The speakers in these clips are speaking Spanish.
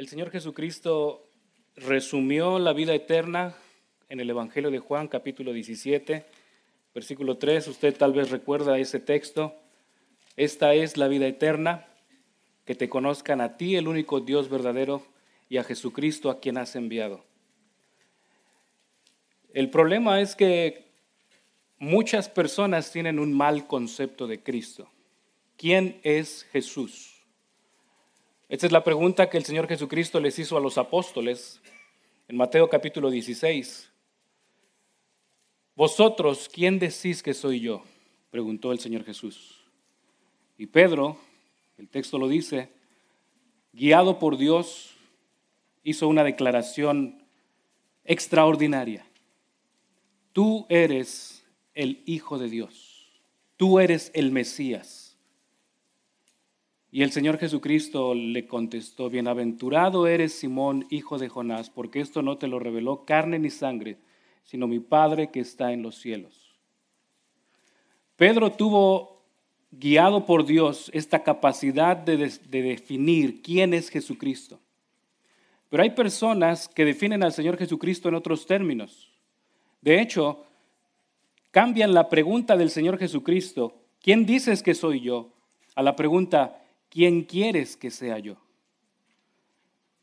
El Señor Jesucristo resumió la vida eterna en el Evangelio de Juan capítulo 17, versículo 3. Usted tal vez recuerda ese texto. Esta es la vida eterna, que te conozcan a ti, el único Dios verdadero, y a Jesucristo a quien has enviado. El problema es que muchas personas tienen un mal concepto de Cristo. ¿Quién es Jesús? Esta es la pregunta que el Señor Jesucristo les hizo a los apóstoles en Mateo capítulo 16. Vosotros, ¿quién decís que soy yo? preguntó el Señor Jesús. Y Pedro, el texto lo dice, guiado por Dios, hizo una declaración extraordinaria. Tú eres el Hijo de Dios. Tú eres el Mesías. Y el Señor Jesucristo le contestó, bienaventurado eres Simón, hijo de Jonás, porque esto no te lo reveló carne ni sangre, sino mi Padre que está en los cielos. Pedro tuvo, guiado por Dios, esta capacidad de, de definir quién es Jesucristo. Pero hay personas que definen al Señor Jesucristo en otros términos. De hecho, cambian la pregunta del Señor Jesucristo, ¿quién dices que soy yo? a la pregunta, ¿quién quieres que sea yo?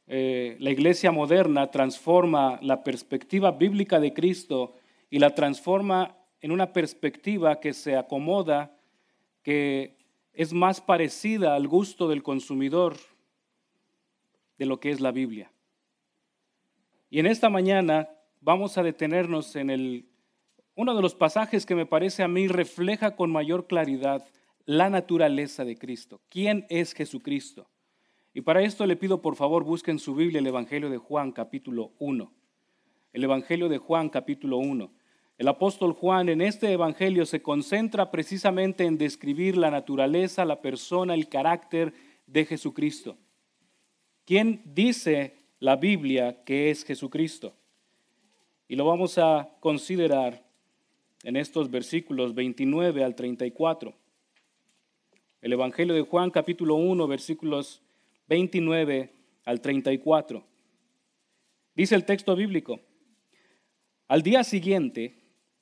Eh, la iglesia moderna transforma la perspectiva bíblica de Cristo y la transforma en una perspectiva que se acomoda, que es más parecida al gusto del consumidor de lo que es la Biblia. Y en esta mañana vamos a detenernos en el, uno de los pasajes que me parece a mí refleja con mayor claridad la naturaleza de Cristo. ¿Quién es Jesucristo? Y para esto le pido por favor busquen su Biblia el Evangelio de Juan capítulo 1. El Evangelio de Juan capítulo 1. El apóstol Juan en este Evangelio se concentra precisamente en describir la naturaleza, la persona, el carácter de Jesucristo. ¿Quién dice la Biblia que es Jesucristo? Y lo vamos a considerar en estos versículos 29 al 34. El Evangelio de Juan capítulo 1 versículos 29 al 34. Dice el texto bíblico, al día siguiente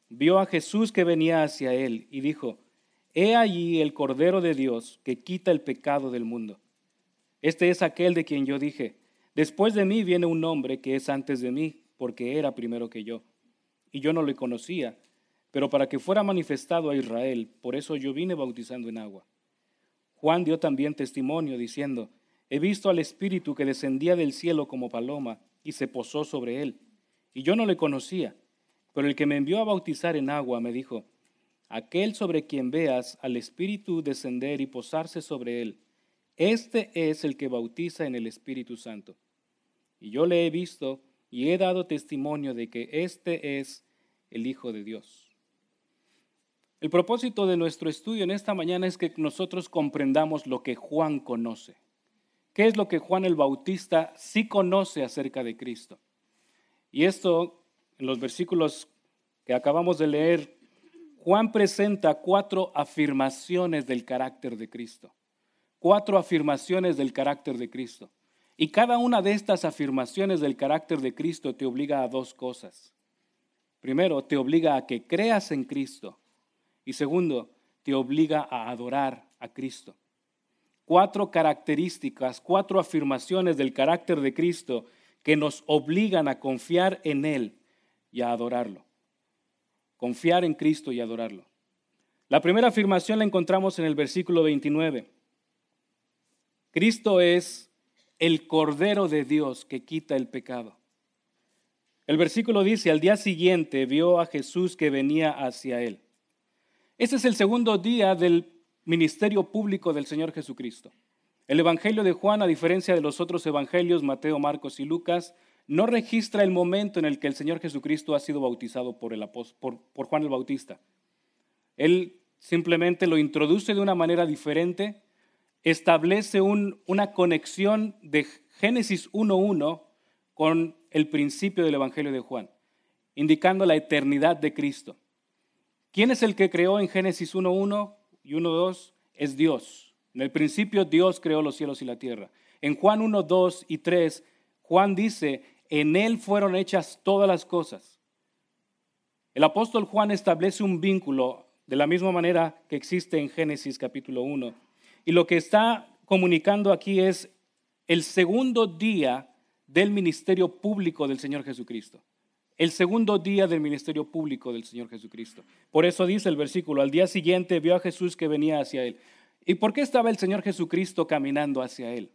vio a Jesús que venía hacia él y dijo, He allí el Cordero de Dios que quita el pecado del mundo. Este es aquel de quien yo dije, después de mí viene un hombre que es antes de mí, porque era primero que yo. Y yo no le conocía, pero para que fuera manifestado a Israel, por eso yo vine bautizando en agua. Juan dio también testimonio diciendo, he visto al Espíritu que descendía del cielo como paloma y se posó sobre él. Y yo no le conocía, pero el que me envió a bautizar en agua me dijo, aquel sobre quien veas al Espíritu descender y posarse sobre él, este es el que bautiza en el Espíritu Santo. Y yo le he visto y he dado testimonio de que este es el Hijo de Dios. El propósito de nuestro estudio en esta mañana es que nosotros comprendamos lo que Juan conoce. ¿Qué es lo que Juan el Bautista sí conoce acerca de Cristo? Y esto, en los versículos que acabamos de leer, Juan presenta cuatro afirmaciones del carácter de Cristo. Cuatro afirmaciones del carácter de Cristo. Y cada una de estas afirmaciones del carácter de Cristo te obliga a dos cosas. Primero, te obliga a que creas en Cristo. Y segundo, te obliga a adorar a Cristo. Cuatro características, cuatro afirmaciones del carácter de Cristo que nos obligan a confiar en Él y a adorarlo. Confiar en Cristo y adorarlo. La primera afirmación la encontramos en el versículo 29. Cristo es el Cordero de Dios que quita el pecado. El versículo dice, al día siguiente vio a Jesús que venía hacia él. Ese es el segundo día del ministerio público del Señor Jesucristo. El Evangelio de Juan, a diferencia de los otros evangelios, Mateo, Marcos y Lucas, no registra el momento en el que el Señor Jesucristo ha sido bautizado por Juan el Bautista. Él simplemente lo introduce de una manera diferente, establece una conexión de Génesis 1.1 con el principio del Evangelio de Juan, indicando la eternidad de Cristo. ¿Quién es el que creó en Génesis 1.1 y 1.2? Es Dios. En el principio Dios creó los cielos y la tierra. En Juan 1, 2 y 3, Juan dice, en Él fueron hechas todas las cosas. El apóstol Juan establece un vínculo de la misma manera que existe en Génesis capítulo 1. Y lo que está comunicando aquí es el segundo día del ministerio público del Señor Jesucristo. El segundo día del ministerio público del Señor Jesucristo. Por eso dice el versículo, al día siguiente vio a Jesús que venía hacia él. ¿Y por qué estaba el Señor Jesucristo caminando hacia él?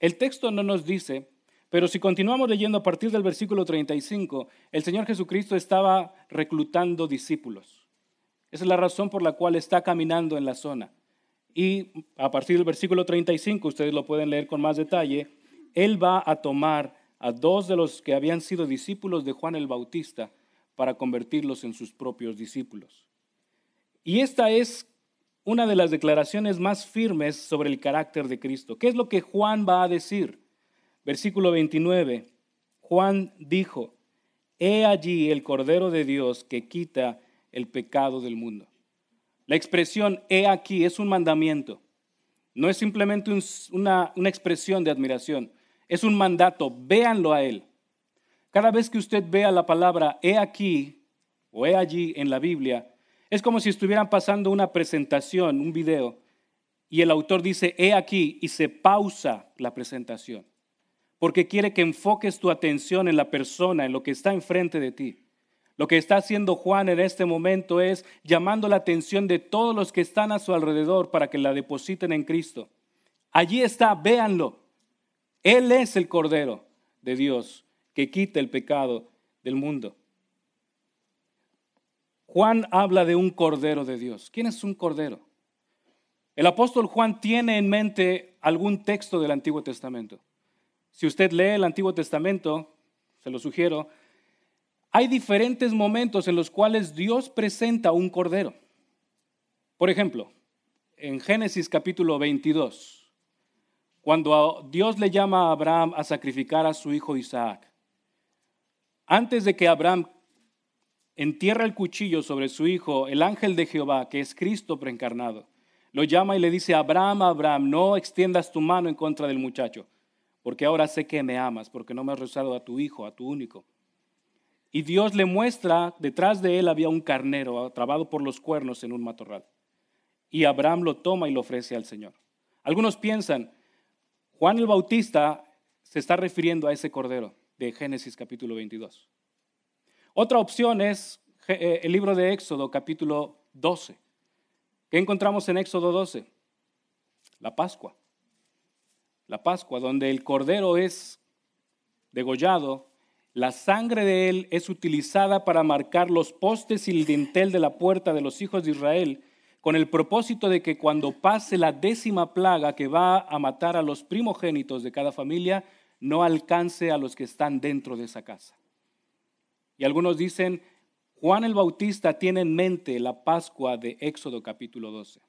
El texto no nos dice, pero si continuamos leyendo a partir del versículo 35, el Señor Jesucristo estaba reclutando discípulos. Esa es la razón por la cual está caminando en la zona. Y a partir del versículo 35, ustedes lo pueden leer con más detalle, Él va a tomar a dos de los que habían sido discípulos de Juan el Bautista para convertirlos en sus propios discípulos. Y esta es una de las declaraciones más firmes sobre el carácter de Cristo. ¿Qué es lo que Juan va a decir? Versículo 29. Juan dijo, He allí el Cordero de Dios que quita el pecado del mundo. La expresión he aquí es un mandamiento. No es simplemente una, una expresión de admiración, es un mandato. Véanlo a Él. Cada vez que usted vea la palabra he aquí o he allí en la Biblia, es como si estuvieran pasando una presentación, un video, y el autor dice he aquí y se pausa la presentación, porque quiere que enfoques tu atención en la persona, en lo que está enfrente de ti. Lo que está haciendo Juan en este momento es llamando la atención de todos los que están a su alrededor para que la depositen en Cristo. Allí está, véanlo. Él es el Cordero de Dios que quita el pecado del mundo. Juan habla de un Cordero de Dios. ¿Quién es un Cordero? El apóstol Juan tiene en mente algún texto del Antiguo Testamento. Si usted lee el Antiguo Testamento, se lo sugiero, hay diferentes momentos en los cuales Dios presenta un cordero. Por ejemplo, en Génesis capítulo 22, cuando Dios le llama a Abraham a sacrificar a su hijo Isaac, antes de que Abraham entierra el cuchillo sobre su hijo, el ángel de Jehová, que es Cristo preencarnado, lo llama y le dice, Abraham, Abraham, no extiendas tu mano en contra del muchacho, porque ahora sé que me amas, porque no me has rezado a tu hijo, a tu único. Y Dios le muestra, detrás de él había un carnero trabado por los cuernos en un matorral. Y Abraham lo toma y lo ofrece al Señor. Algunos piensan, Juan el Bautista se está refiriendo a ese cordero de Génesis capítulo 22. Otra opción es eh, el libro de Éxodo capítulo 12. ¿Qué encontramos en Éxodo 12? La Pascua. La Pascua, donde el cordero es degollado la sangre de él es utilizada para marcar los postes y el dintel de la puerta de los hijos de Israel, con el propósito de que cuando pase la décima plaga que va a matar a los primogénitos de cada familia, no alcance a los que están dentro de esa casa. Y algunos dicen, Juan el Bautista tiene en mente la Pascua de Éxodo capítulo 12.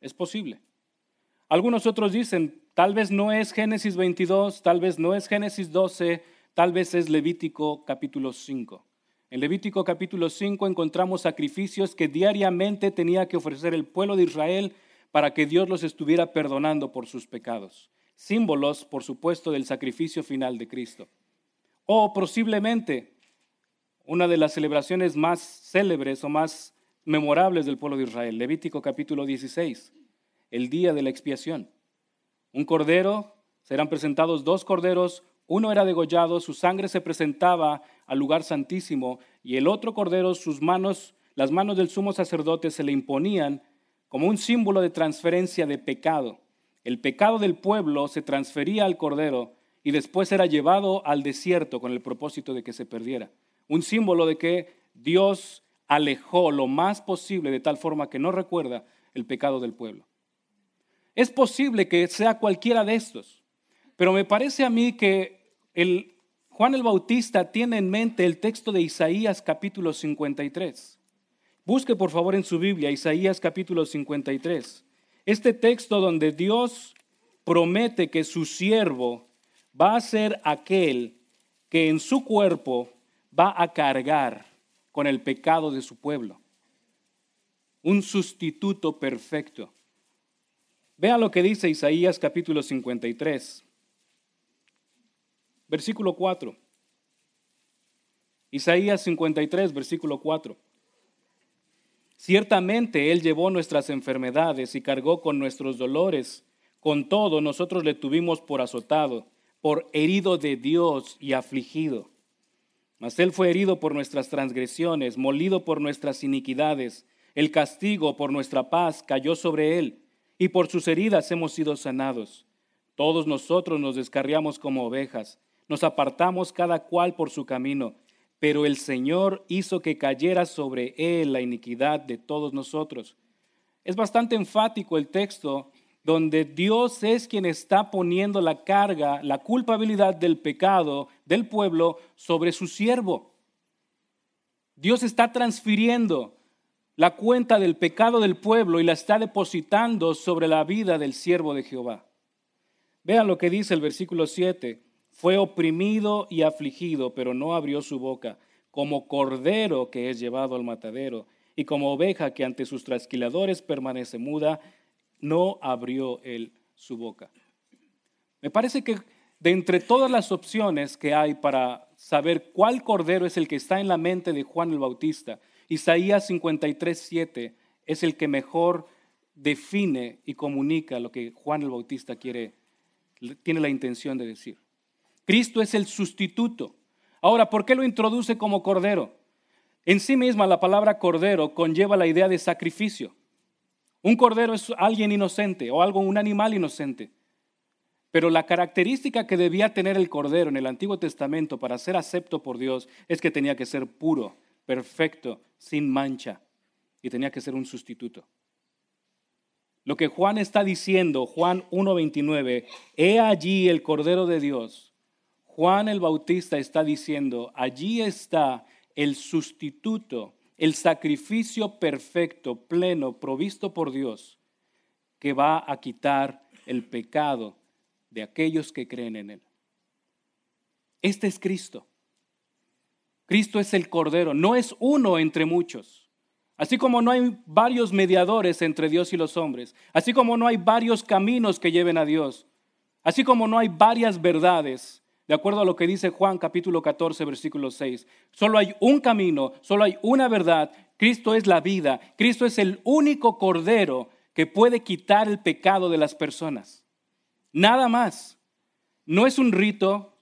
Es posible. Algunos otros dicen, tal vez no es Génesis 22, tal vez no es Génesis 12, Tal vez es Levítico capítulo 5. En Levítico capítulo 5 encontramos sacrificios que diariamente tenía que ofrecer el pueblo de Israel para que Dios los estuviera perdonando por sus pecados. Símbolos, por supuesto, del sacrificio final de Cristo. O posiblemente una de las celebraciones más célebres o más memorables del pueblo de Israel, Levítico capítulo 16, el día de la expiación. Un cordero, serán presentados dos corderos, uno era degollado, su sangre se presentaba al lugar santísimo y el otro cordero, sus manos, las manos del sumo sacerdote se le imponían como un símbolo de transferencia de pecado. El pecado del pueblo se transfería al cordero y después era llevado al desierto con el propósito de que se perdiera. Un símbolo de que Dios alejó lo más posible de tal forma que no recuerda el pecado del pueblo. Es posible que sea cualquiera de estos. Pero me parece a mí que el, Juan el Bautista tiene en mente el texto de Isaías capítulo 53. Busque por favor en su Biblia Isaías capítulo 53. Este texto donde Dios promete que su siervo va a ser aquel que en su cuerpo va a cargar con el pecado de su pueblo. Un sustituto perfecto. Vean lo que dice Isaías capítulo 53, versículo 4. Isaías 53, versículo 4. Ciertamente Él llevó nuestras enfermedades y cargó con nuestros dolores. Con todo, nosotros le tuvimos por azotado, por herido de Dios y afligido. Mas Él fue herido por nuestras transgresiones, molido por nuestras iniquidades. El castigo por nuestra paz cayó sobre Él, y por sus heridas hemos sido sanados. Todos nosotros nos descarriamos como ovejas, nos apartamos cada cual por su camino pero el Señor hizo que cayera sobre él la iniquidad de todos nosotros. Es bastante enfático el texto donde Dios es quien está poniendo la carga, la culpabilidad del pecado del pueblo sobre su siervo. Dios está transfiriendo la cuenta del pecado del pueblo y la está depositando sobre la vida del siervo de Jehová. Vean lo que dice el versículo 7. Fue oprimido y afligido, pero no abrió su boca, como cordero que es llevado al matadero, y como oveja que ante sus trasquiladores permanece muda, no abrió él su boca. Me parece que de entre todas las opciones que hay para saber cuál cordero es el que está en la mente de Juan el Bautista, Isaías 53, 7 es el que mejor define y comunica lo que Juan el Bautista quiere, tiene la intención de decir. Cristo es el sustituto. Ahora, ¿por qué lo introduce como cordero? En sí misma la palabra cordero conlleva la idea de sacrificio. Un cordero es alguien inocente o algo, un animal inocente. Pero la característica que debía tener el cordero en el Antiguo Testamento para ser acepto por Dios es que tenía que ser puro, perfecto, sin mancha, y tenía que ser un sustituto. Lo que Juan está diciendo, Juan 1.29, he allí el Cordero de Dios Juan el Bautista está diciendo, allí está el sustituto, el sacrificio perfecto, pleno, provisto por Dios, que va a quitar el pecado de aquellos que creen en Él. Este es Cristo. Cristo es el Cordero, no es uno entre muchos. Así como no hay varios mediadores entre Dios y los hombres, así como no hay varios caminos que lleven a Dios, así como no hay varias verdades, de acuerdo a lo que dice Juan capítulo 14, versículo 6. Solo hay un camino, solo hay una verdad. Cristo es la vida. Cristo es el único cordero que puede quitar el pecado de las personas. Nada más. No es un rito,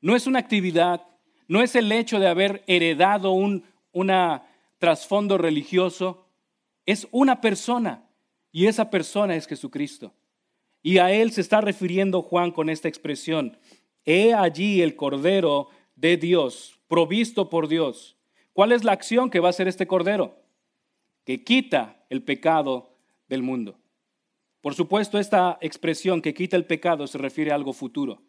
no es una actividad, no es el hecho de haber heredado un una trasfondo religioso. Es una persona y esa persona es Jesucristo. Y a él se está refiriendo Juan con esta expresión. He allí el Cordero de Dios, provisto por Dios. ¿Cuál es la acción que va a hacer este Cordero? Que quita el pecado del mundo. Por supuesto, esta expresión que quita el pecado se refiere a algo futuro.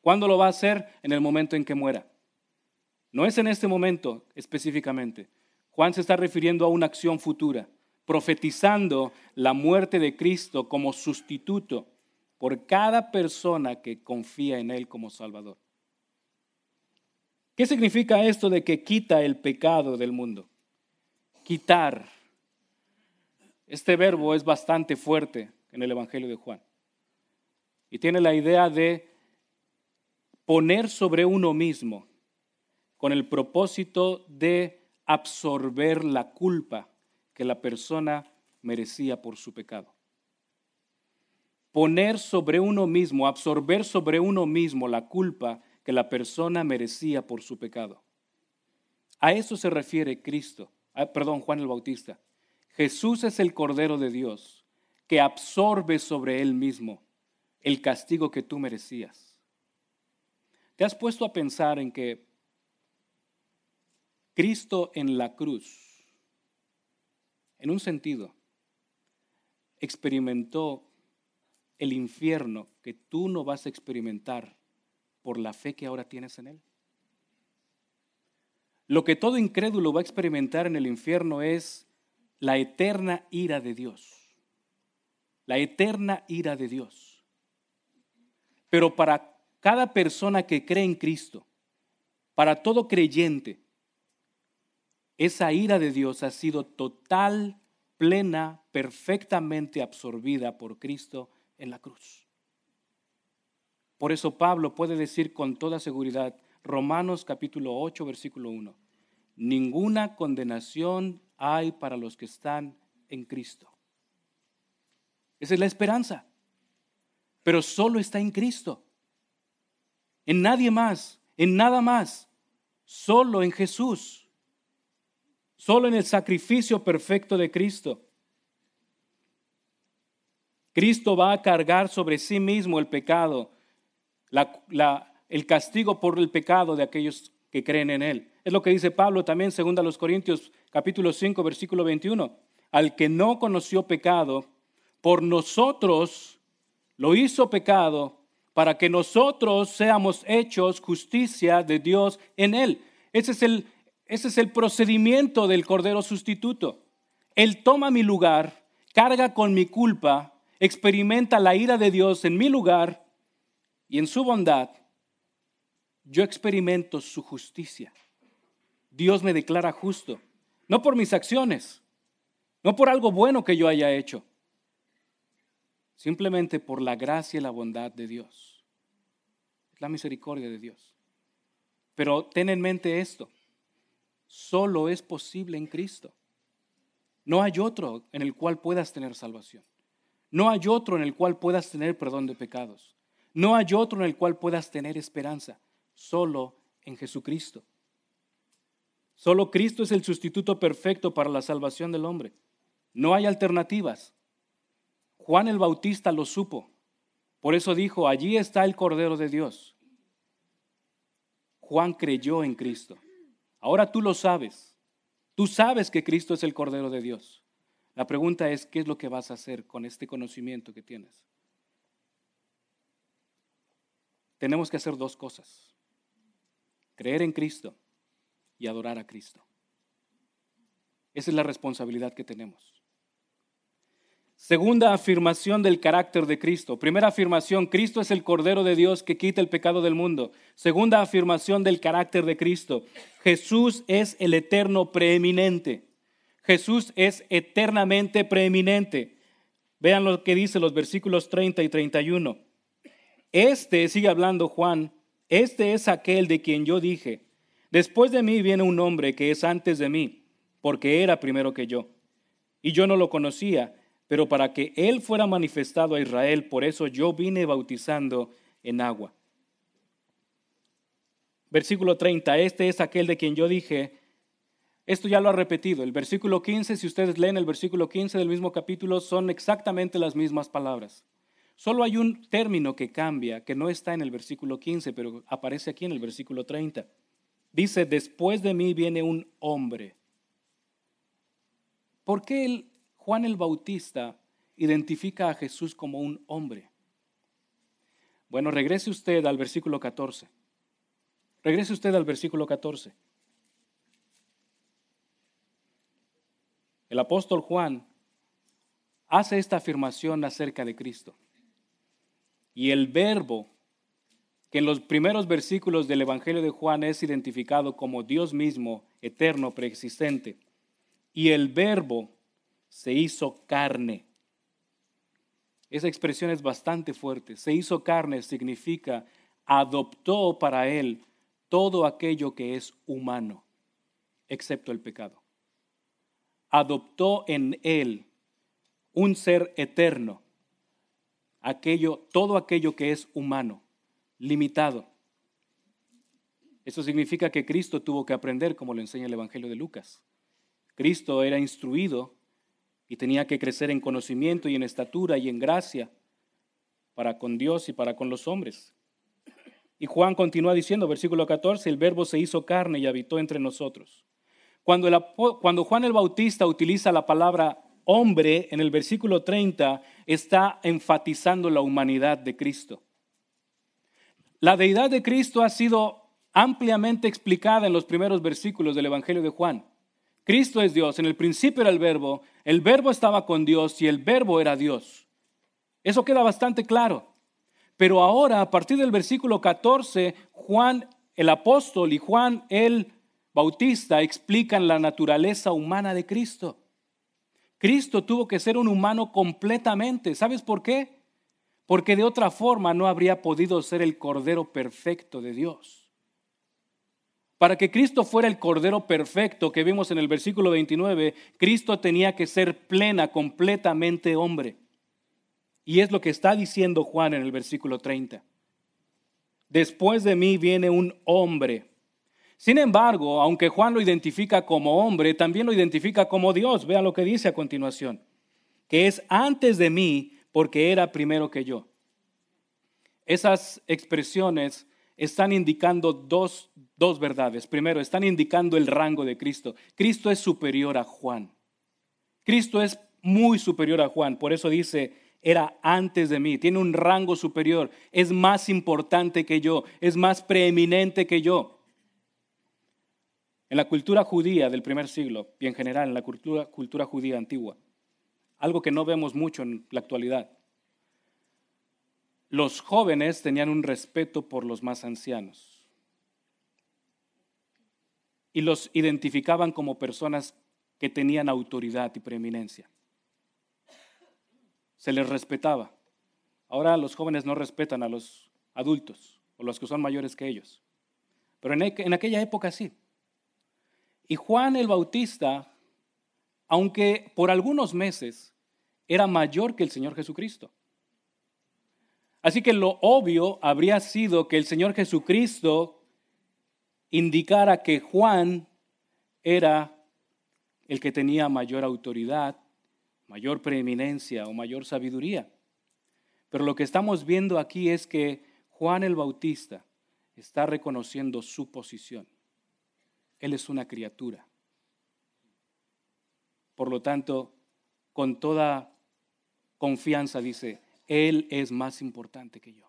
¿Cuándo lo va a hacer? En el momento en que muera. No es en este momento específicamente. Juan se está refiriendo a una acción futura, profetizando la muerte de Cristo como sustituto por cada persona que confía en Él como Salvador. ¿Qué significa esto de que quita el pecado del mundo? Quitar. Este verbo es bastante fuerte en el Evangelio de Juan. Y tiene la idea de poner sobre uno mismo con el propósito de absorber la culpa que la persona merecía por su pecado poner sobre uno mismo, absorber sobre uno mismo la culpa que la persona merecía por su pecado. A eso se refiere Cristo, ah, perdón, Juan el Bautista. Jesús es el Cordero de Dios que absorbe sobre él mismo el castigo que tú merecías. ¿Te has puesto a pensar en que Cristo en la cruz, en un sentido, experimentó el infierno que tú no vas a experimentar por la fe que ahora tienes en Él. Lo que todo incrédulo va a experimentar en el infierno es la eterna ira de Dios. La eterna ira de Dios. Pero para cada persona que cree en Cristo, para todo creyente, esa ira de Dios ha sido total, plena, perfectamente absorbida por Cristo en la cruz. Por eso Pablo puede decir con toda seguridad, Romanos capítulo 8, versículo 1, ninguna condenación hay para los que están en Cristo. Esa es la esperanza. Pero solo está en Cristo. En nadie más, en nada más. Solo en Jesús. Solo en el sacrificio perfecto de Cristo. Cristo va a cargar sobre sí mismo el pecado, el castigo por el pecado de aquellos que creen en Él. Es lo que dice Pablo también, según a los Corintios, capítulo 5, versículo 21. Al que no conoció pecado, por nosotros lo hizo pecado, para que nosotros seamos hechos justicia de Dios en Él. Ese es el, ese es el procedimiento del Cordero sustituto. Él toma mi lugar, carga con mi culpa, experimenta la ira de Dios en mi lugar y en su bondad, yo experimento su justicia. Dios me declara justo, no por mis acciones, no por algo bueno que yo haya hecho, simplemente por la gracia y la bondad de Dios. la misericordia de Dios. Pero ten en mente esto, solo es posible en Cristo. No hay otro en el cual puedas tener salvación. No hay otro en el cual puedas tener perdón de pecados. No hay otro en el cual puedas tener esperanza. Solo en Jesucristo. Solo Cristo es el sustituto perfecto para la salvación del hombre. No hay alternativas. Juan el Bautista lo supo. Por eso dijo, allí está el Cordero de Dios. Juan creyó en Cristo. Ahora tú lo sabes. Tú sabes que Cristo es el Cordero de Dios. La pregunta es, ¿qué es lo que vas a hacer con este conocimiento que tienes? Tenemos que hacer dos cosas. Creer en Cristo y adorar a Cristo. Esa es la responsabilidad que tenemos. Segunda afirmación del carácter de Cristo. Primera afirmación, Cristo es el Cordero de Dios que quita el pecado del mundo. Segunda afirmación del carácter de Cristo, Jesús es el eterno preeminente. Jesús es eternamente preeminente. Vean lo que dice los versículos 30 y 31. Este, sigue hablando Juan, este es aquel de quien yo dije, después de mí viene un hombre que es antes de mí, porque era primero que yo. Y yo no lo conocía, pero para que él fuera manifestado a Israel, por eso yo vine bautizando en agua. Versículo 30, este es aquel de quien yo dije, esto ya lo ha repetido. El versículo 15, si ustedes leen el versículo 15 del mismo capítulo, son exactamente las mismas palabras. Solo hay un término que cambia, que no está en el versículo 15, pero aparece aquí en el versículo 30. Dice, después de mí viene un hombre. ¿Por qué Juan el Bautista identifica a Jesús como un hombre? Bueno, regrese usted al versículo 14. Regrese usted al versículo 14. El apóstol Juan hace esta afirmación acerca de Cristo. Y el verbo, que en los primeros versículos del Evangelio de Juan es identificado como Dios mismo, eterno, preexistente. Y el verbo se hizo carne. Esa expresión es bastante fuerte. Se hizo carne significa adoptó para él todo aquello que es humano, excepto el pecado adoptó en él un ser eterno, aquello, todo aquello que es humano, limitado. Eso significa que Cristo tuvo que aprender, como lo enseña el Evangelio de Lucas. Cristo era instruido y tenía que crecer en conocimiento y en estatura y en gracia para con Dios y para con los hombres. Y Juan continúa diciendo, versículo 14, el verbo se hizo carne y habitó entre nosotros. Cuando, Juan el Bautista utiliza la palabra hombre en el versículo 30, está enfatizando la humanidad de Cristo. La deidad de Cristo ha sido ampliamente explicada en los primeros versículos del Evangelio de Juan. Cristo es Dios, en el principio era el verbo, el verbo estaba con Dios y el verbo era Dios. Eso queda bastante claro. Pero ahora, a partir del versículo 14, Juan el apóstol y Juan el Bautista explican la naturaleza humana de Cristo. Cristo tuvo que ser un humano completamente. ¿Sabes por qué? porque de otra forma no habría podido ser el Cordero perfecto de Dios. Para que Cristo fuera el Cordero perfecto que vimos en el versículo 29, Cristo tenía que ser plena, completamente hombre. Y es lo que está diciendo Juan en el versículo 30. Después de mí viene un hombre. Sin embargo, aunque Juan lo identifica como hombre, también lo identifica como Dios. Vea lo que dice a continuación. Que es antes de mí porque era primero que yo. Esas expresiones están indicando dos, dos, verdades. Primero, están indicando el rango de Cristo. Cristo es superior a Juan. Cristo es muy superior a Juan. Por eso dice, era antes de mí. Tiene un rango superior. Es más importante que yo. Es más preeminente que yo. En la cultura judía del primer siglo y en general en la cultura, cultura judía antigua, algo que no vemos mucho en la actualidad. Los jóvenes tenían un respeto por los más ancianos y los identificaban como personas que tenían autoridad y preeminencia. Se les respetaba. Ahora los jóvenes no respetan a los adultos o los que son mayores que ellos. Pero en, en aquella época sí. Y Juan el Bautista aunque por algunos meses era mayor que el Señor Jesucristo. Así que lo obvio habría sido que el Señor Jesucristo indicara que Juan era el que tenía mayor autoridad, mayor preeminencia o mayor sabiduría. Pero lo que estamos viendo aquí es que Juan el Bautista está reconociendo su posición. Él es una criatura. Por lo tanto, con toda confianza dice, Él es más importante que yo.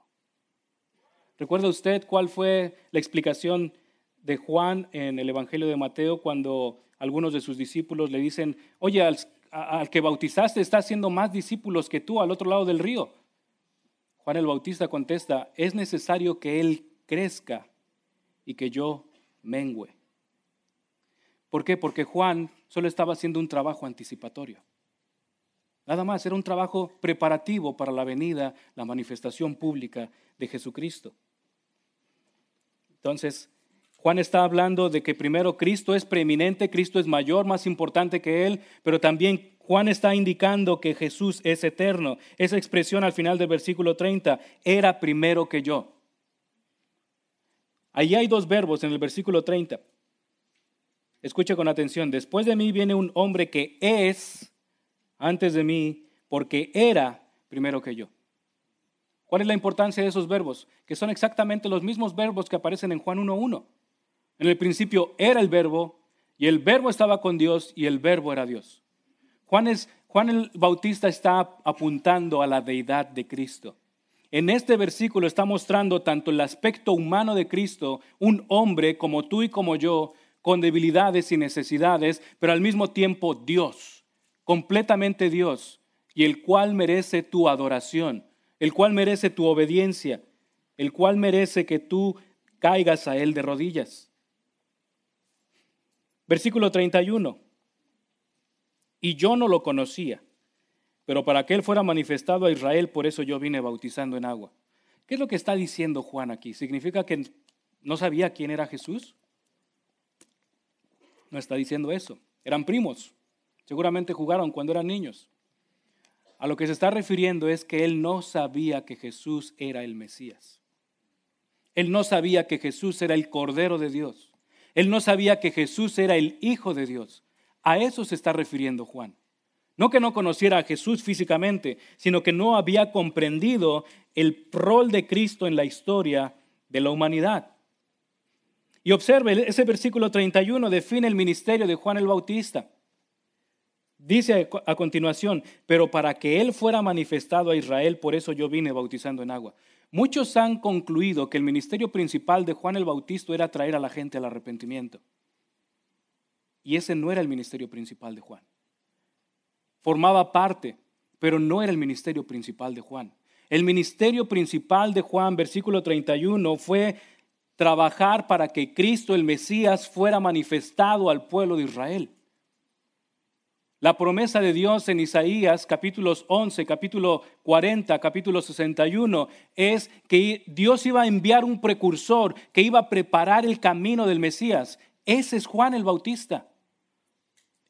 ¿Recuerda usted cuál fue la explicación de Juan en el Evangelio de Mateo cuando algunos de sus discípulos le dicen, oye, al, que bautizaste está haciendo más discípulos que tú al otro lado del río? Juan el Bautista contesta, es necesario que Él crezca y que yo mengüe. ¿Por qué? Porque Juan solo estaba haciendo un trabajo anticipatorio. Nada más, era un trabajo preparativo para la venida, la manifestación pública de Jesucristo. Entonces, Juan está hablando de que primero Cristo es preeminente, Cristo es mayor, más importante que Él, pero también Juan está indicando que Jesús es eterno. Esa expresión al final del versículo 30, era primero que yo. Allí hay dos verbos en el versículo 30. Escucha con atención, después de mí viene un hombre que es antes de mí, porque era primero que yo. ¿Cuál es la importancia de esos verbos? Que son exactamente los mismos verbos que aparecen en Juan 1.1. En el principio era el verbo, y el verbo estaba con Dios, y el verbo era Dios. Juan, es, Juan el Bautista está apuntando a la deidad de Cristo. En este versículo está mostrando tanto el aspecto humano de Cristo, un hombre como tú y como yo, con debilidades y necesidades, pero al mismo tiempo Dios completamente Dios y el cual merece tu adoración, el cual merece tu obediencia, el cual merece que tú caigas a Él de rodillas. Versículo 31. Y yo no lo conocía, pero para que Él fuera manifestado a Israel, por eso yo vine bautizando en agua. ¿Qué es lo que está diciendo Juan aquí? ¿Significa que no sabía quién era Jesús? No está diciendo eso. Eran primos. Seguramente jugaron cuando eran niños. A lo que se está refiriendo es que él no sabía que Jesús era el Mesías. Él no sabía que Jesús era el Cordero de Dios. Él no sabía que Jesús era el Hijo de Dios. A eso se está refiriendo Juan. No que no conociera a Jesús físicamente, sino que no había comprendido el rol de Cristo en la historia de la humanidad. Y observe, ese versículo 31 define el ministerio de Juan el Bautista. Dice a continuación, pero para que Él fuera manifestado a Israel, por eso yo vine bautizando en agua. Muchos han concluido que el ministerio principal de Juan el Bautista era traer a la gente al arrepentimiento. Y ese no era el ministerio principal de Juan. Formaba parte, pero no era el ministerio principal de Juan. El ministerio principal de Juan, versículo 31, fue trabajar para que Cristo el Mesías fuera manifestado al pueblo de Israel. La promesa de Dios en Isaías capítulos 11, capítulo 40, capítulo 61 es que Dios iba a enviar un precursor que iba a preparar el camino del Mesías. Ese es Juan el Bautista.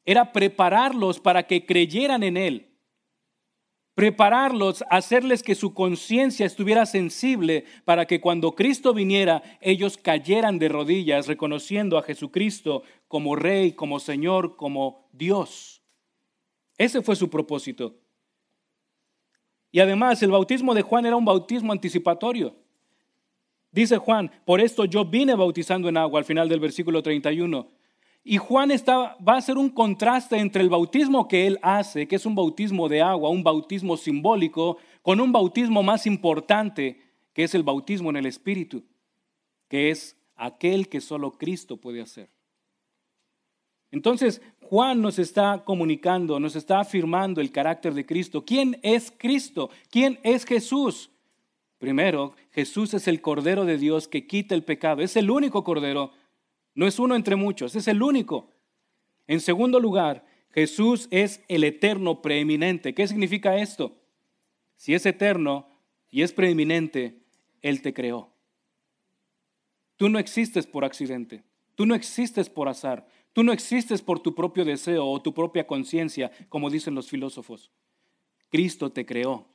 Era prepararlos para que creyeran en Él prepararlos, hacerles que su conciencia estuviera sensible para que cuando Cristo viniera ellos cayeran de rodillas reconociendo a Jesucristo como Rey, como Señor, como Dios. Ese fue su propósito. Y además el bautismo de Juan era un bautismo anticipatorio. Dice Juan, por esto yo vine bautizando en agua al final del versículo 31 y Juan está, va a hacer un contraste entre el bautismo que él hace, que es un bautismo de agua, un bautismo simbólico, con un bautismo más importante, que es el bautismo en el Espíritu, que es aquel que solo Cristo puede hacer. Entonces, Juan nos está comunicando, nos está afirmando el carácter de Cristo. ¿Quién es Cristo? ¿Quién es Jesús? Primero, Jesús es el Cordero de Dios que quita el pecado. Es el único Cordero no es uno entre muchos, es el único. En segundo lugar, Jesús es el eterno preeminente. ¿Qué significa esto? Si es eterno y es preeminente, Él te creó. Tú no existes por accidente, tú no existes por azar, tú no existes por tu propio deseo o tu propia conciencia, como dicen los filósofos. Cristo te creó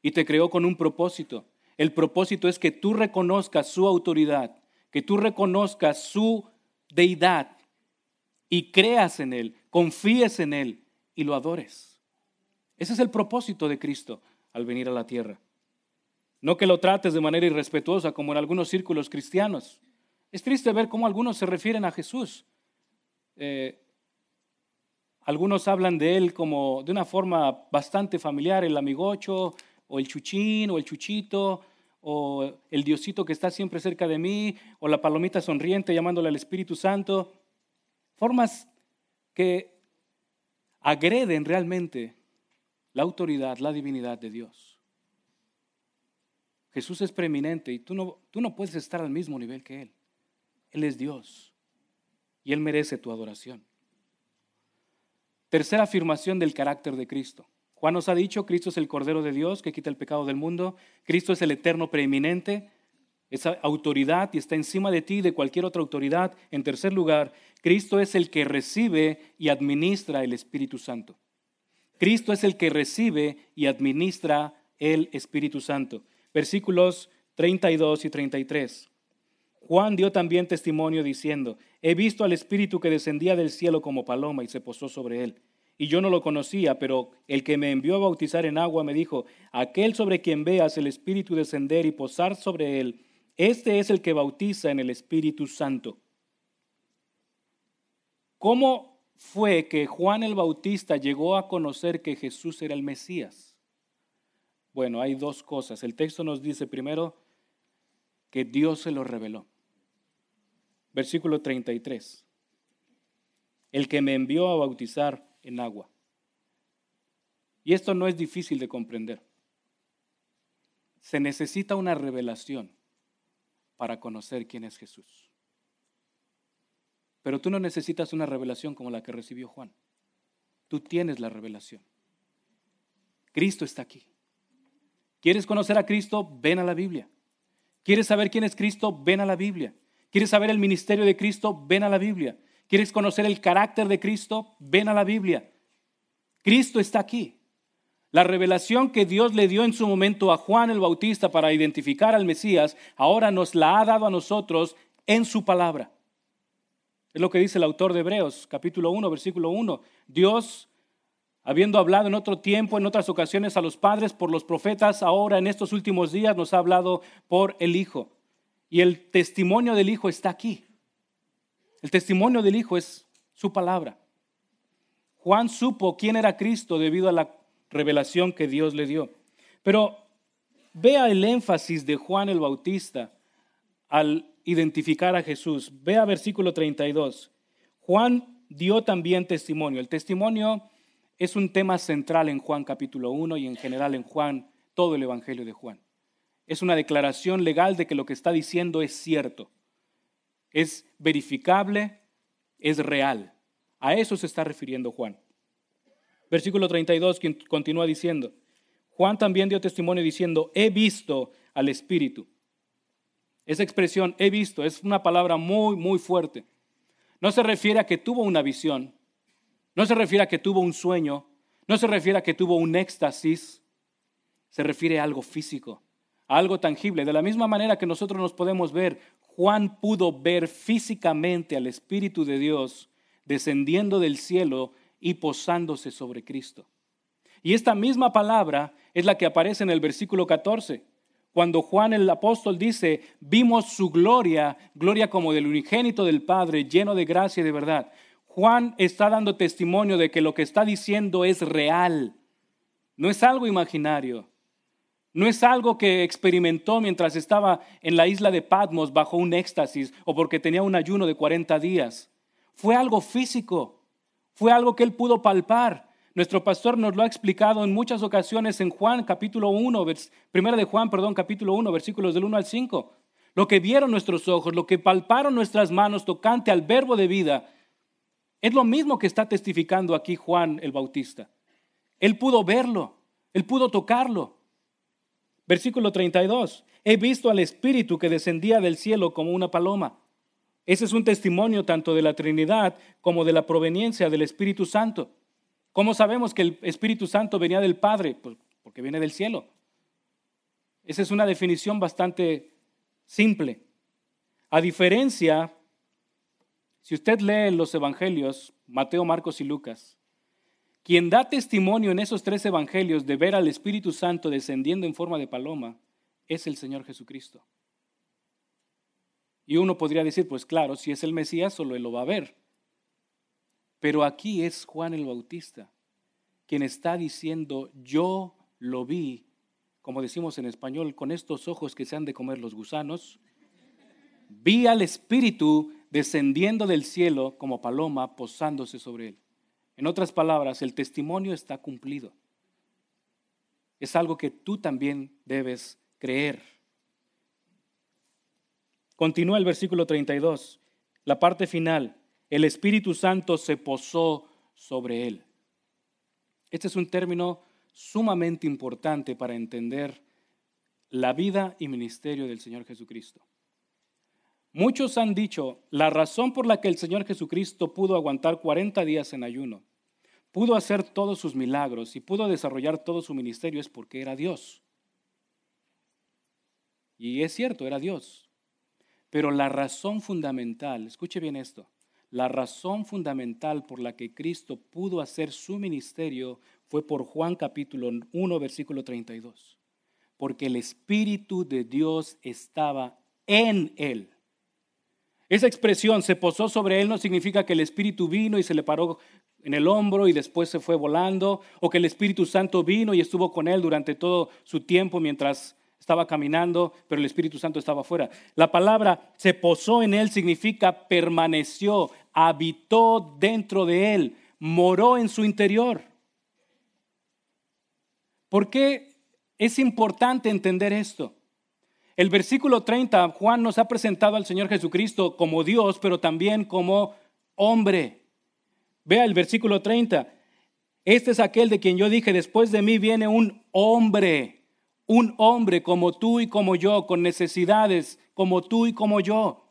y te creó con un propósito. El propósito es que tú reconozcas su autoridad que tú reconozcas su deidad y creas en Él, confíes en Él y lo adores. Ese es el propósito de Cristo al venir a la tierra. No que lo trates de manera irrespetuosa como en algunos círculos cristianos. Es triste ver cómo algunos se refieren a Jesús. Eh, algunos hablan de Él como de una forma bastante familiar, el amigocho o el chuchín o el chuchito o el Diosito que está siempre cerca de mí, o la palomita sonriente llamándole al Espíritu Santo. Formas que agreden realmente la autoridad, la divinidad de Dios. Jesús es preeminente y tú no, tú no puedes estar al mismo nivel que Él. Él es Dios y Él merece tu adoración. Tercera afirmación del carácter de Cristo. Juan nos ha dicho, Cristo es el Cordero de Dios que quita el pecado del mundo, Cristo es el eterno preeminente, esa autoridad y está encima de ti de cualquier otra autoridad. En tercer lugar, Cristo es el que recibe y administra el Espíritu Santo. Cristo es el que recibe y administra el Espíritu Santo. Versículos 32 y 33. Juan dio también testimonio diciendo, he visto al Espíritu que descendía del cielo como paloma y se posó sobre él y yo no lo conocía, pero el que me envió a bautizar en agua me dijo, aquel sobre quien veas el Espíritu descender y posar sobre él, este es el que bautiza en el Espíritu Santo. ¿Cómo fue que Juan el Bautista llegó a conocer que Jesús era el Mesías? Bueno, hay dos cosas. El texto nos dice primero que Dios se lo reveló. Versículo 33. El que me envió a bautizar en agua. Y esto no es difícil de comprender. Se necesita una revelación para conocer quién es Jesús. Pero tú no necesitas una revelación como la que recibió Juan. Tú tienes la revelación. Cristo está aquí. ¿Quieres conocer a Cristo? Ven a la Biblia. ¿Quieres saber quién es Cristo? Ven a la Biblia. ¿Quieres saber el ministerio de Cristo? Ven a la Biblia. ¿Quieres conocer el carácter de Cristo? Ven a la Biblia. Cristo está aquí. La revelación que Dios le dio en su momento a Juan el Bautista para identificar al Mesías, ahora nos la ha dado a nosotros en su palabra. Es lo que dice el autor de Hebreos, capítulo 1, versículo 1. Dios, habiendo hablado en otro tiempo, en otras ocasiones a los padres por los profetas, ahora en estos últimos días nos ha hablado por el Hijo. Y el testimonio del Hijo está aquí. El testimonio del Hijo es su palabra. Juan supo quién era Cristo debido a la revelación que Dios le dio. Pero vea el énfasis de Juan el Bautista al identificar a Jesús. Vea versículo 32. Juan dio también testimonio. El testimonio es un tema central en Juan capítulo 1 y en general en Juan, todo el Evangelio de Juan. Es una declaración legal de que lo que está diciendo es cierto es verificable, es real. A eso se está refiriendo Juan. Versículo 32 continúa diciendo, Juan también dio testimonio diciendo, he visto al Espíritu. Esa expresión, he visto, es una palabra muy, muy fuerte. No se refiere a que tuvo una visión, no se refiere a que tuvo un sueño, no se refiere a que tuvo un éxtasis, se refiere a algo físico, a algo tangible. De la misma manera que nosotros nos podemos ver, Juan pudo ver físicamente al Espíritu de Dios descendiendo del cielo y posándose sobre Cristo. Y esta misma palabra es la que aparece en el versículo 14, cuando Juan el apóstol dice, vimos su gloria, gloria como del unigénito del Padre, lleno de gracia y de verdad. Juan está dando testimonio de que lo que está diciendo es real, no es algo imaginario, no es algo que experimentó mientras estaba en la isla de Patmos bajo un éxtasis o porque tenía un ayuno de 40 días. Fue algo físico, fue algo que él pudo palpar. Nuestro pastor nos lo ha explicado en muchas ocasiones en Juan capítulo 1, primera de Juan, perdón, capítulo 1, versículos del 1 al 5. Lo que vieron nuestros ojos, lo que palparon nuestras manos tocante al verbo de vida, es lo mismo que está testificando aquí Juan el Bautista. Él pudo verlo, él pudo tocarlo. Versículo 32. He visto al Espíritu que descendía del cielo como una paloma. Ese es un testimonio tanto de la Trinidad como de la proveniencia del Espíritu Santo. ¿Cómo sabemos que el Espíritu Santo venía del Padre? Pues porque viene del cielo. Esa es una definición bastante simple. A diferencia, si usted lee los evangelios, Mateo, Marcos y Lucas, quien da testimonio en esos tres evangelios de ver al Espíritu Santo descendiendo en forma de paloma es el Señor Jesucristo. Y uno podría decir, pues claro, si es el Mesías, solo él lo va a ver. Pero aquí es Juan el Bautista quien está diciendo, yo lo vi, como decimos en español, con estos ojos que se han de comer los gusanos. Vi al Espíritu descendiendo del cielo como paloma, posándose sobre él. En otras palabras, el testimonio está cumplido. Es algo que tú también debes creer. Continúa el versículo 32, la parte final. El Espíritu Santo se posó sobre él. Este es un término sumamente importante para entender la vida y ministerio del Señor Jesucristo. Muchos han dicho, la razón por la que el Señor Jesucristo pudo aguantar 40 días en ayuno, pudo hacer todos sus milagros y pudo desarrollar todo su ministerio es porque era Dios. Y es cierto, era Dios. Pero la razón fundamental, escuche bien esto, la razón fundamental por la que Cristo pudo hacer su ministerio fue por Juan capítulo 1, versículo 32. Porque el Espíritu de Dios estaba en él. Esa expresión se posó sobre él no significa que el Espíritu vino y se le paró en el hombro y después se fue volando, o que el Espíritu Santo vino y estuvo con él durante todo su tiempo mientras estaba caminando, pero el Espíritu Santo estaba fuera. La palabra se posó en él significa permaneció, habitó dentro de él, moró en su interior. ¿Por qué es importante entender esto? El versículo 30, Juan nos ha presentado al Señor Jesucristo como Dios, pero también como hombre. Vea el versículo 30. Este es aquel de quien yo dije, después de mí viene un hombre un hombre como tú y como yo, con necesidades como tú y como yo,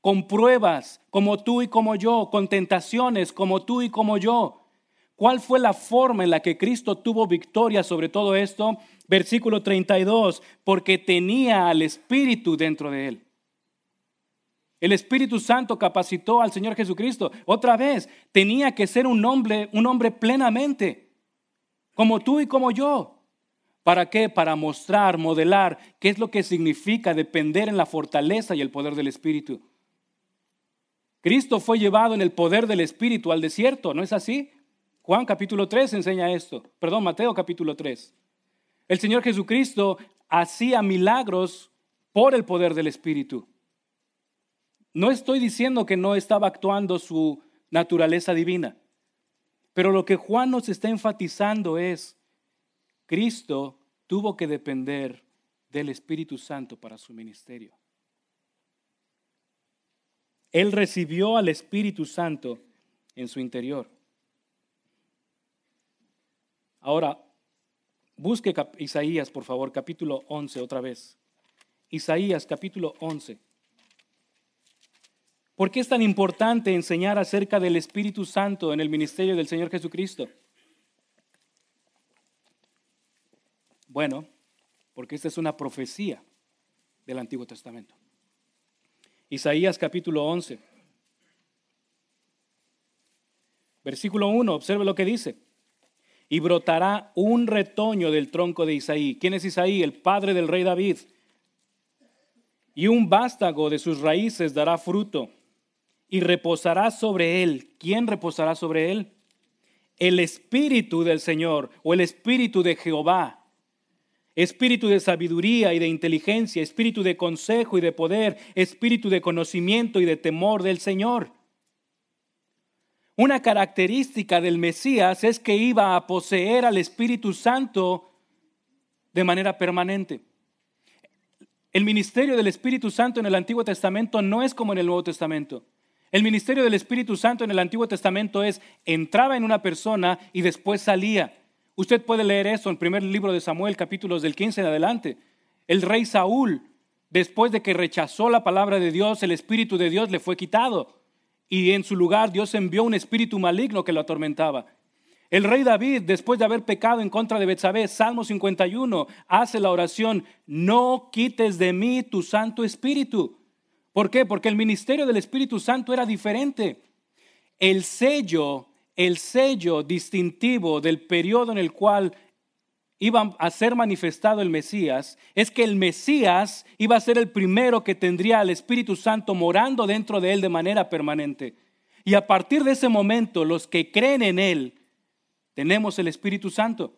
con pruebas como tú y como yo, con tentaciones como tú y como yo. ¿Cuál fue la forma en la que Cristo tuvo victoria sobre todo esto? Versículo 32, porque tenía al Espíritu dentro de él. El Espíritu Santo capacitó al Señor Jesucristo. Otra vez, tenía que ser un hombre, un hombre plenamente, como tú y como yo. ¿Para qué? Para mostrar, modelar qué es lo que significa depender en la fortaleza y el poder del Espíritu. Cristo fue llevado en el poder del Espíritu al desierto, ¿no es así? Juan capítulo 3 enseña esto, perdón, Mateo capítulo 3. El Señor Jesucristo hacía milagros por el poder del Espíritu. No estoy diciendo que no estaba actuando su naturaleza divina, pero lo que Juan nos está enfatizando es Cristo tuvo que depender del Espíritu Santo para su ministerio. Él recibió al Espíritu Santo en su interior. Ahora, busque Isaías, por favor, capítulo 11 otra vez. Isaías, capítulo 11. ¿Por qué es tan importante enseñar acerca del Espíritu Santo en el ministerio del Señor Jesucristo? Bueno, porque esta es una profecía del Antiguo Testamento. Isaías capítulo 11, versículo 1, observe lo que dice. Y brotará un retoño del tronco de Isaí. ¿Quién es Isaí? El padre del rey David. Y un vástago de sus raíces dará fruto y reposará sobre él. ¿Quién reposará sobre él? El espíritu del Señor o el espíritu de Jehová espíritu de sabiduría y de inteligencia, espíritu de consejo y de poder, espíritu de conocimiento y de temor del Señor. Una característica del Mesías es que iba a poseer al Espíritu Santo de manera permanente. El ministerio del Espíritu Santo en el Antiguo Testamento no es como en el Nuevo Testamento. El ministerio del Espíritu Santo en el Antiguo Testamento es entraba en una persona y después salía. Usted puede leer eso en el primer libro de Samuel, capítulos del 15 en adelante. El rey Saúl, después de que rechazó la palabra de Dios, el espíritu de Dios le fue quitado. Y en su lugar Dios envió un espíritu maligno que lo atormentaba. El rey David, después de haber pecado en contra de Betsabé, Salmo 51, hace la oración, no quites de mí tu Santo Espíritu. ¿Por qué? Porque el ministerio del Espíritu Santo era diferente. El sello el sello distintivo del periodo en el cual iba a ser manifestado el Mesías es que el Mesías iba a ser el primero que tendría al Espíritu Santo morando dentro de él de manera permanente. Y a partir de ese momento, los que creen en él, tenemos el Espíritu Santo.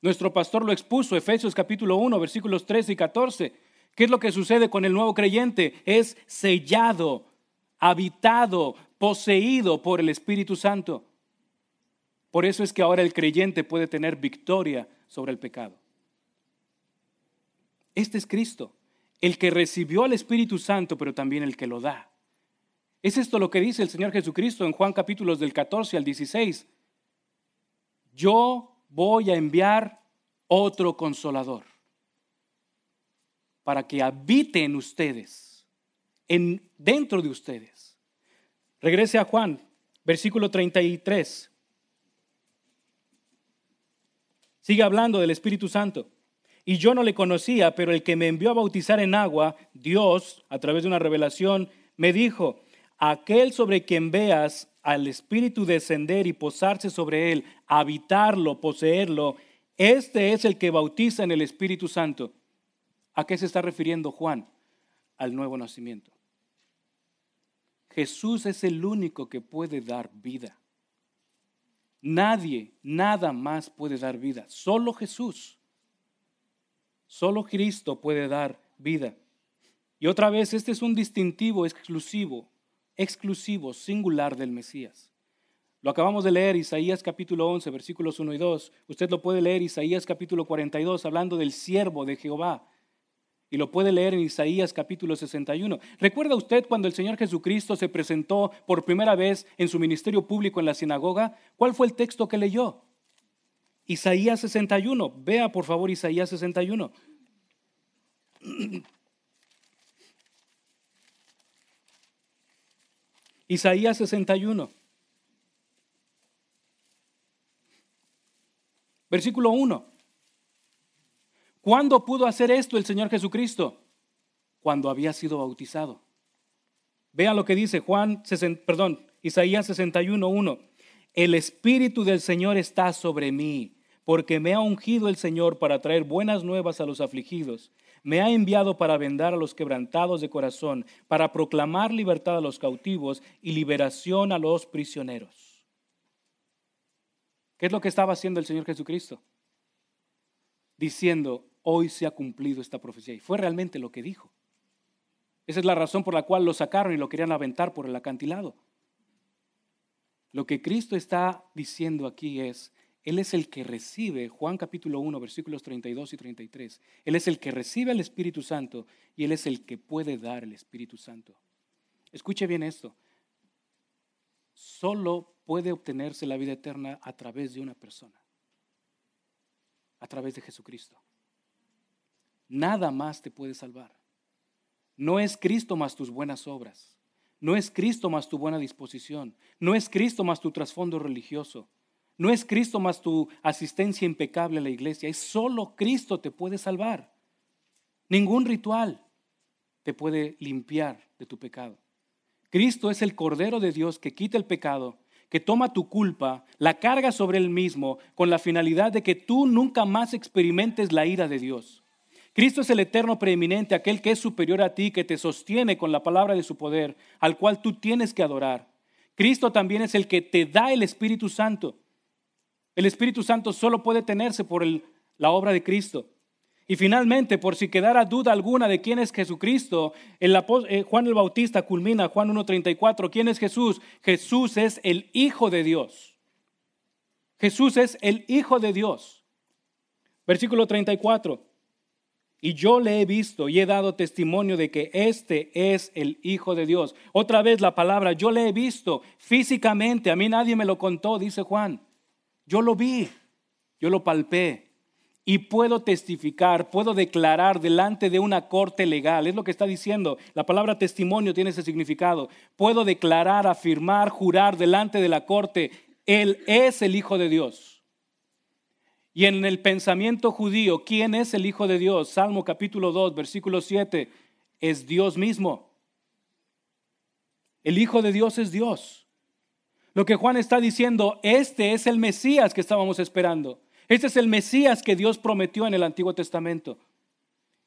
Nuestro pastor lo expuso, Efesios capítulo 1, versículos 13 y 14. ¿Qué es lo que sucede con el nuevo creyente? Es sellado, habitado, poseído por el Espíritu Santo. Por eso es que ahora el creyente puede tener victoria sobre el pecado. Este es Cristo, el que recibió al Espíritu Santo, pero también el que lo da. Es esto lo que dice el Señor Jesucristo en Juan capítulos del 14 al 16. Yo voy a enviar otro consolador para que habite en ustedes, en, dentro de ustedes. Regrese a Juan, versículo 33. Sigue hablando del Espíritu Santo. Y yo no le conocía, pero el que me envió a bautizar en agua, Dios, a través de una revelación, me dijo, aquel sobre quien veas al Espíritu descender y posarse sobre él, habitarlo, poseerlo, este es el que bautiza en el Espíritu Santo. ¿A qué se está refiriendo Juan? Al nuevo nacimiento. Jesús es el único que puede dar vida. Nadie, nada más puede dar vida. Solo Jesús. Solo Cristo puede dar vida. Y otra vez, este es un distintivo exclusivo, exclusivo, singular del Mesías. Lo acabamos de leer, Isaías capítulo 11, versículos 1 y 2. Usted lo puede leer, Isaías capítulo 42, hablando del siervo de Jehová. Y lo puede leer en Isaías capítulo 61. ¿Recuerda usted cuando el Señor Jesucristo se presentó por primera vez en su ministerio público en la sinagoga? ¿Cuál fue el texto que leyó? Isaías 61. Vea por favor Isaías 61. Isaías 61. Versículo 1. ¿Cuándo pudo hacer esto el Señor Jesucristo? Cuando había sido bautizado. Vean lo que dice Juan, perdón, Isaías 61.1. El Espíritu del Señor está sobre mí, porque me ha ungido el Señor para traer buenas nuevas a los afligidos. Me ha enviado para vendar a los quebrantados de corazón, para proclamar libertad a los cautivos y liberación a los prisioneros. ¿Qué es lo que estaba haciendo el Señor Jesucristo? Diciendo, hoy se ha cumplido esta profecía. Y fue realmente lo que dijo. Esa es la razón por la cual lo sacaron y lo querían aventar por el acantilado. Lo que Cristo está diciendo aquí es, Él es el que recibe, Juan capítulo 1, versículos 32 y 33, Él es el que recibe el Espíritu Santo y Él es el que puede dar el Espíritu Santo. Escuche bien esto. Solo puede obtenerse la vida eterna a través de una persona. a través de Jesucristo. Nada más te puede salvar. No es Cristo más tus buenas obras. No es Cristo más tu buena disposición. No es Cristo más tu trasfondo religioso. No es Cristo más tu asistencia impecable a la iglesia. Es solo Cristo te puede salvar. Ningún ritual te puede limpiar de tu pecado. Cristo es el Cordero de Dios que quita el pecado, que toma tu culpa, la carga sobre él mismo con la finalidad de que tú nunca más experimentes la ira de Dios. Cristo es el eterno preeminente, aquel que es superior a ti, que te sostiene con la palabra de su poder, al cual tú tienes que adorar. Cristo también es el que te da el Espíritu Santo. El Espíritu Santo solo puede tenerse por la obra de Cristo. Y finalmente, por si quedara duda alguna de quién es Jesucristo, eh, Juan el Bautista culmina Juan 1.34. ¿Quién es Jesús? Jesús es el Hijo de Dios. Jesús es el Hijo de Dios. Versículo 34. Y yo le he visto y he dado testimonio de que este es el Hijo de Dios. Otra vez la palabra, yo le he visto físicamente, a mí nadie me lo contó, dice Juan. Yo lo vi, yo lo palpé y puedo testificar, puedo declarar delante de una corte legal. Es lo que está diciendo. La palabra testimonio tiene ese significado. Puedo declarar, afirmar, jurar delante de la corte. Él es el Hijo de Dios. Y en el pensamiento judío, ¿quién es el Hijo de Dios? Salmo capítulo 2, versículo 7, es Dios mismo. El Hijo de Dios es Dios. Lo que Juan está diciendo, este es el Mesías que estábamos esperando. Este es el Mesías que Dios prometió en el Antiguo Testamento.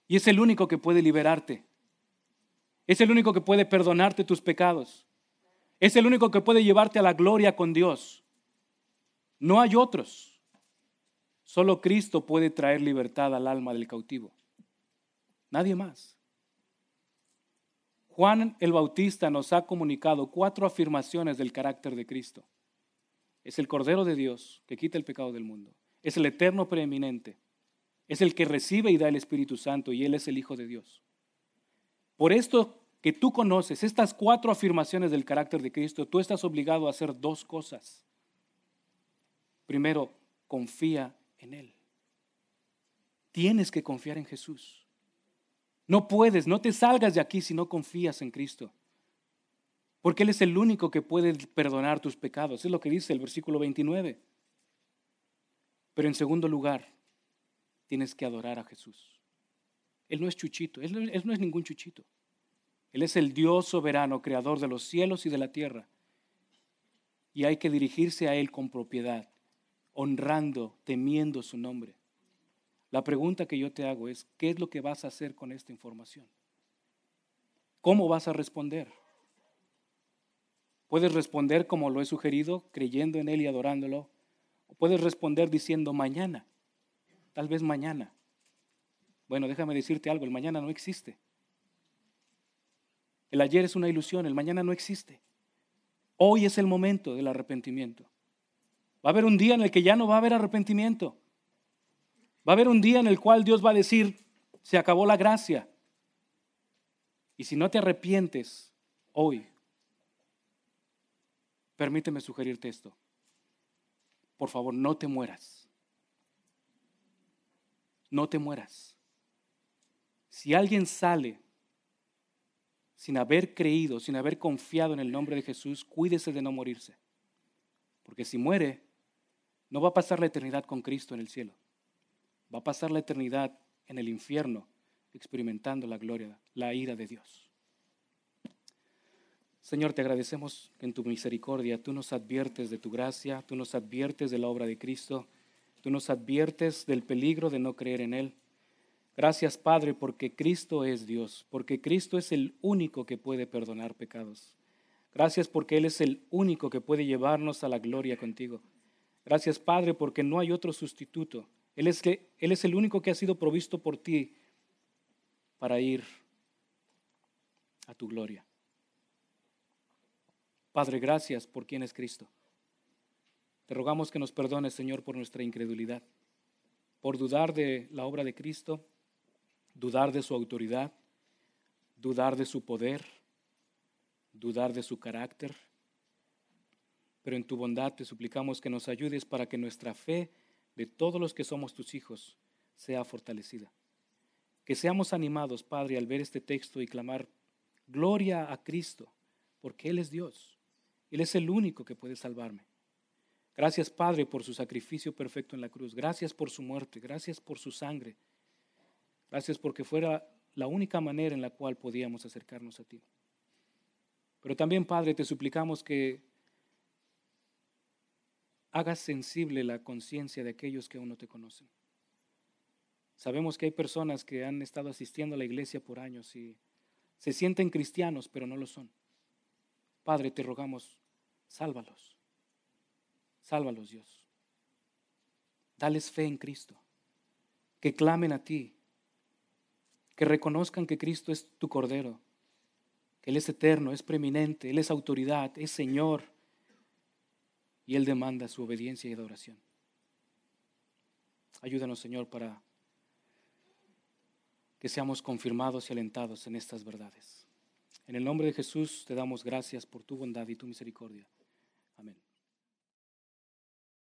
Y es el único que puede liberarte. Es el único que puede perdonarte tus pecados. Es el único que puede llevarte a la gloria con Dios. No hay otros. Solo Cristo puede traer libertad al alma del cautivo. Nadie más. Juan el Bautista nos ha comunicado cuatro afirmaciones del carácter de Cristo. Es el Cordero de Dios que quita el pecado del mundo. Es el eterno preeminente. Es el que recibe y da el Espíritu Santo y Él es el Hijo de Dios. Por esto que tú conoces, estas cuatro afirmaciones del carácter de Cristo, tú estás obligado a hacer dos cosas. Primero, confía en Él. Tienes que confiar en Jesús. No puedes, no te salgas de aquí si no confías en Cristo. Porque Él es el único que puede perdonar tus pecados. Es lo que dice el versículo 29. Pero en segundo lugar, tienes que adorar a Jesús. Él no es chuchito, él no, es ningún chuchito. Él es el Dios soberano, creador de los cielos y de la tierra. Y hay que dirigirse a Él con propiedad honrando, temiendo su nombre. La pregunta que yo te hago es, ¿qué es lo que vas a hacer con esta información? ¿Cómo vas a responder? Puedes responder como lo he sugerido, creyendo en Él y adorándolo. O puedes responder diciendo mañana, tal vez mañana. Bueno, déjame decirte algo, el mañana no existe. El ayer es una ilusión, el mañana no existe. Hoy es el momento del arrepentimiento. Va a haber un día en el que ya no va a haber arrepentimiento. Va a haber un día en el cual Dios va a decir, se acabó la gracia. Y si no te arrepientes hoy, permíteme sugerirte esto. Por favor, no te mueras. No te mueras. Si alguien sale sin haber creído, sin haber confiado en el nombre de Jesús, cuídese de no morirse. Porque si muere, no va a pasar la eternidad con Cristo en el cielo. Va a pasar la eternidad en el infierno experimentando la gloria, la ira de Dios. Señor, te agradecemos en tu misericordia tú nos adviertes de tu gracia, tú nos adviertes de la obra de Cristo, tú nos adviertes del peligro de no creer en Él. Gracias, Padre, porque Cristo es Dios, porque Cristo es el único que puede perdonar pecados. Gracias porque Él es el único que puede llevarnos a la gloria contigo. Gracias, Padre, porque no hay otro sustituto. Él es, que, Él es el único que ha sido provisto por ti para ir a tu gloria. Padre, gracias por quien es Cristo. Te rogamos que nos perdones, Señor, por nuestra incredulidad, por dudar de la obra de Cristo, dudar de su autoridad, dudar de su poder, dudar de su carácter pero en tu bondad te suplicamos que nos ayudes para que nuestra fe de todos los que somos tus hijos sea fortalecida. Que seamos animados, Padre, al ver este texto y clamar gloria a Cristo, porque Él es Dios. Él es el único que puede salvarme. Gracias, Padre, por su sacrificio perfecto en la cruz. Gracias por su muerte. Gracias por su sangre. Gracias porque fuera la única manera en la cual podíamos acercarnos a ti. Pero también, Padre, te suplicamos que hagas sensible la conciencia de aquellos que aún no te conocen. Sabemos que hay personas que han estado asistiendo a la iglesia por años y se sienten cristianos, pero no lo son. Padre, te rogamos, sálvalos. Sálvalos, Dios. Dales fe en Cristo. Que clamen a ti. Que reconozcan que Cristo es tu Cordero. Que Él es eterno, es preeminente, Él es autoridad, es Señor. Y Él demanda su obediencia y adoración. Ayúdanos, Señor, para que seamos confirmados y alentados en estas verdades. En el nombre de Jesús te damos gracias por tu bondad y tu misericordia. Amén.